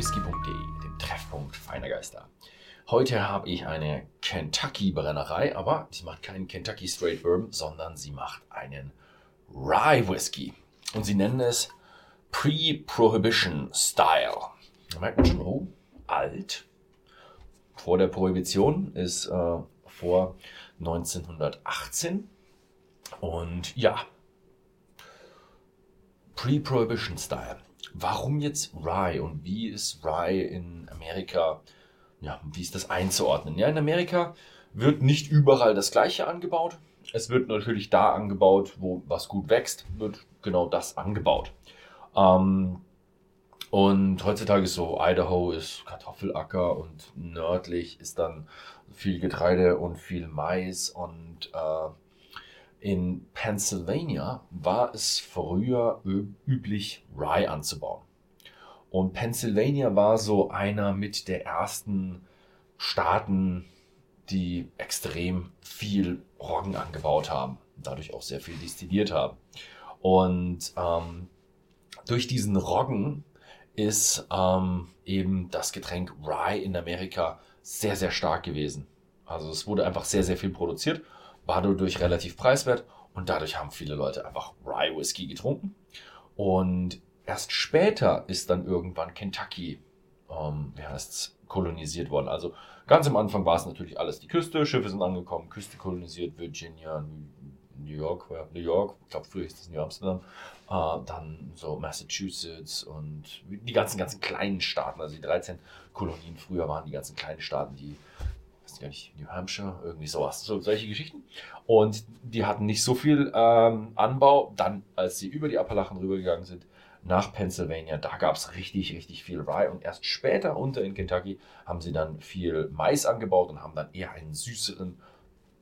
www.whisky.de, dem Treffpunkt feiner Geister. Heute habe ich eine Kentucky-Brennerei, aber sie macht keinen Kentucky Straight Bourbon, sondern sie macht einen Rye Whisky. Und sie nennen es Pre-Prohibition Style. Da merkt man schon, oh, alt. Vor der Prohibition ist äh, vor 1918. Und ja, Pre-Prohibition Style. Warum jetzt Rye und wie ist Rye in Amerika, ja, wie ist das einzuordnen? Ja, in Amerika wird nicht überall das Gleiche angebaut. Es wird natürlich da angebaut, wo was gut wächst, wird genau das angebaut. Ähm, und heutzutage ist so, Idaho ist Kartoffelacker und nördlich ist dann viel Getreide und viel Mais und äh, in Pennsylvania war es früher üblich, Rye anzubauen. Und Pennsylvania war so einer mit der ersten Staaten, die extrem viel Roggen angebaut haben, dadurch auch sehr viel destilliert haben. Und ähm, durch diesen Roggen ist ähm, eben das Getränk Rye in Amerika sehr, sehr stark gewesen. Also es wurde einfach sehr, sehr viel produziert war dadurch relativ preiswert und dadurch haben viele Leute einfach Rye Whisky getrunken. Und erst später ist dann irgendwann Kentucky, ähm, wie heißt's, kolonisiert worden. Also ganz am Anfang war es natürlich alles die Küste, Schiffe sind angekommen, Küste kolonisiert, Virginia, New York, New York, ich glaube früher ist das New Amsterdam, äh, dann so Massachusetts und die ganzen, ganzen kleinen Staaten, also die 13 Kolonien früher waren die ganzen kleinen Staaten, die weiß gar nicht, New Hampshire, irgendwie sowas, so, solche Geschichten. Und die hatten nicht so viel ähm, Anbau. Dann, als sie über die Appalachen rübergegangen sind, nach Pennsylvania, da gab es richtig, richtig viel Rye. Und erst später unter in Kentucky haben sie dann viel Mais angebaut und haben dann eher einen süßeren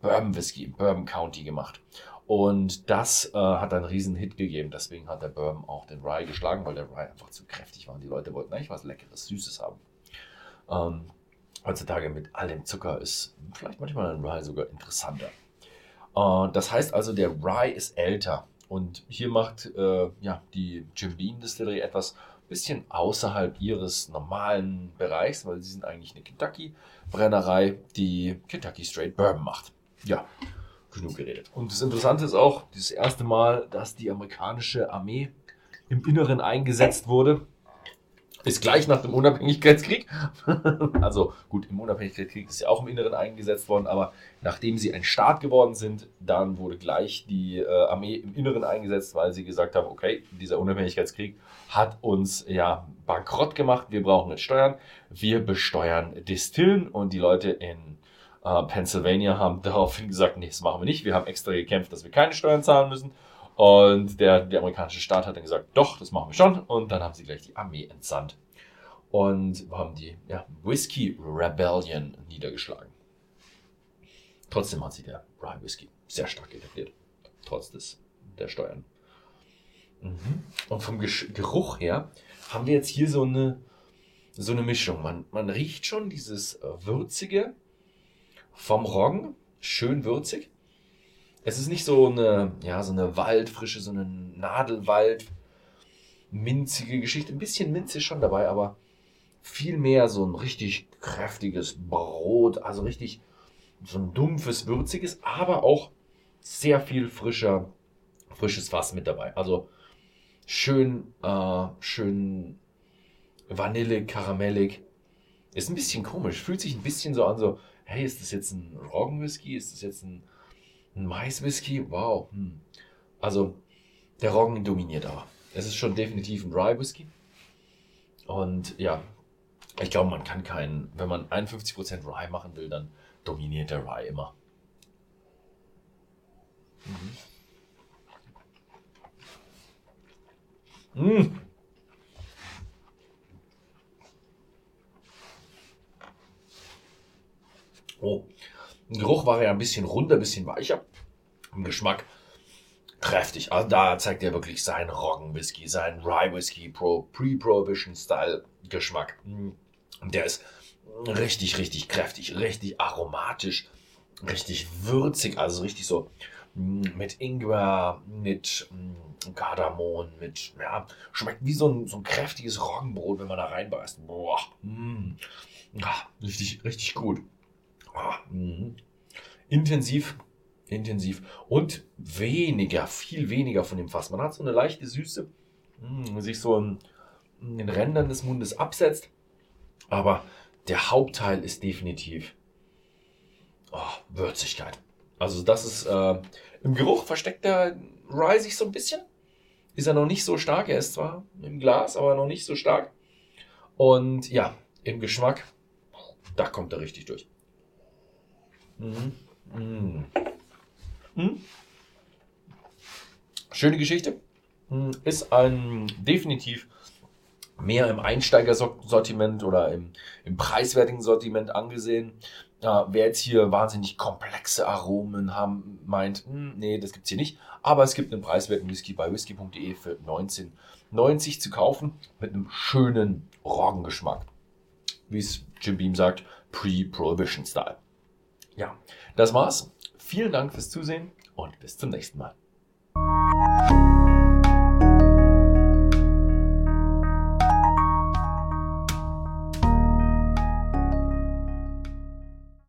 Bourbon Whisky im Bourbon County gemacht. Und das äh, hat einen riesen Hit gegeben. Deswegen hat der Bourbon auch den Rye geschlagen, weil der Rye einfach zu kräftig war. Und die Leute wollten eigentlich was Leckeres, Süßes haben. Ähm, heutzutage mit all dem Zucker ist vielleicht manchmal ein Rye sogar interessanter. Äh, das heißt also, der Rye ist älter. Und hier macht äh, ja, die Jim Beam Distillery etwas bisschen außerhalb ihres normalen Bereichs, weil sie sind eigentlich eine Kentucky-Brennerei, die Kentucky Straight Bourbon macht. Ja, genug geredet. Und das Interessante ist auch, das erste Mal, dass die amerikanische Armee im Inneren eingesetzt wurde ist gleich nach dem Unabhängigkeitskrieg. also gut, im Unabhängigkeitskrieg ist ja auch im Inneren eingesetzt worden, aber nachdem sie ein Staat geworden sind, dann wurde gleich die äh, Armee im Inneren eingesetzt, weil sie gesagt haben, okay, dieser Unabhängigkeitskrieg hat uns ja bankrott gemacht, wir brauchen jetzt Steuern, wir besteuern Distillen und die Leute in äh, Pennsylvania haben daraufhin gesagt, nee, das machen wir nicht, wir haben extra gekämpft, dass wir keine Steuern zahlen müssen und der, der amerikanische Staat hat dann gesagt, doch, das machen wir schon. Und dann haben sie gleich die Armee entsandt. Und haben die ja, Whiskey Rebellion niedergeschlagen. Trotzdem hat sich der Rye Whisky sehr stark etabliert. Trotz des, der Steuern. Mhm. Und vom Geruch her haben wir jetzt hier so eine, so eine Mischung. Man, man riecht schon dieses äh, Würzige vom Roggen, schön würzig. Es ist nicht so eine, ja, so eine Waldfrische, so eine Nadelwald, minzige Geschichte. Ein bisschen Minz ist schon dabei, aber viel mehr so ein richtig kräftiges Brot, also richtig so ein dumpfes, würziges, aber auch sehr viel frischer, frisches Fass mit dabei. Also schön, äh, schön vanillig, karamellig. Ist ein bisschen komisch, fühlt sich ein bisschen so an, so, hey, ist das jetzt ein Roggenwhisky? Ist das jetzt ein ein Mais-Whisky, wow. Hm. Also, der Roggen dominiert aber. Es ist schon definitiv ein Rye-Whisky. Und ja, ich glaube, man kann keinen, wenn man 51% Rye machen will, dann dominiert der Rye immer. Mhm. Mmh. Oh, Geruch war er ein bisschen runder, ein bisschen weicher. Im Geschmack kräftig. Also da zeigt er wirklich seinen Roggen-Whisky, seinen Rye-Whisky, Pro, Pre-Prohibition-Style-Geschmack. Der ist richtig, richtig kräftig, richtig aromatisch, richtig würzig, also richtig so mm, mit Ingwer, mit mm, Kardamom, mit, ja, schmeckt wie so ein, so ein kräftiges Roggenbrot, wenn man da reinbeißt. Boah, mm. ah, richtig, richtig gut. Ah, mm. Intensiv, intensiv und weniger, viel weniger von dem Fass. Man hat so eine leichte Süße, mm, sich so in, in den Rändern des Mundes absetzt, aber der Hauptteil ist definitiv oh, Würzigkeit. Also das ist äh, im Geruch versteckt der Rye sich so ein bisschen. Ist er noch nicht so stark. Er ist zwar im Glas, aber noch nicht so stark. Und ja, im Geschmack, da kommt er richtig durch. Mhm. Mhm. Mhm. Schöne Geschichte. Mhm. Ist ein definitiv mehr im Einsteigersortiment oder im, im preiswertigen Sortiment angesehen. Ja, wer jetzt hier wahnsinnig komplexe Aromen haben, meint, hm, nee, das gibt's hier nicht. Aber es gibt einen preiswerten Whisky bei whisky.de für 19,90 zu kaufen mit einem schönen Roggengeschmack. Wie es Jim Beam sagt, Pre-Prohibition Style. Ja, das war's. Vielen Dank fürs Zusehen und bis zum nächsten Mal.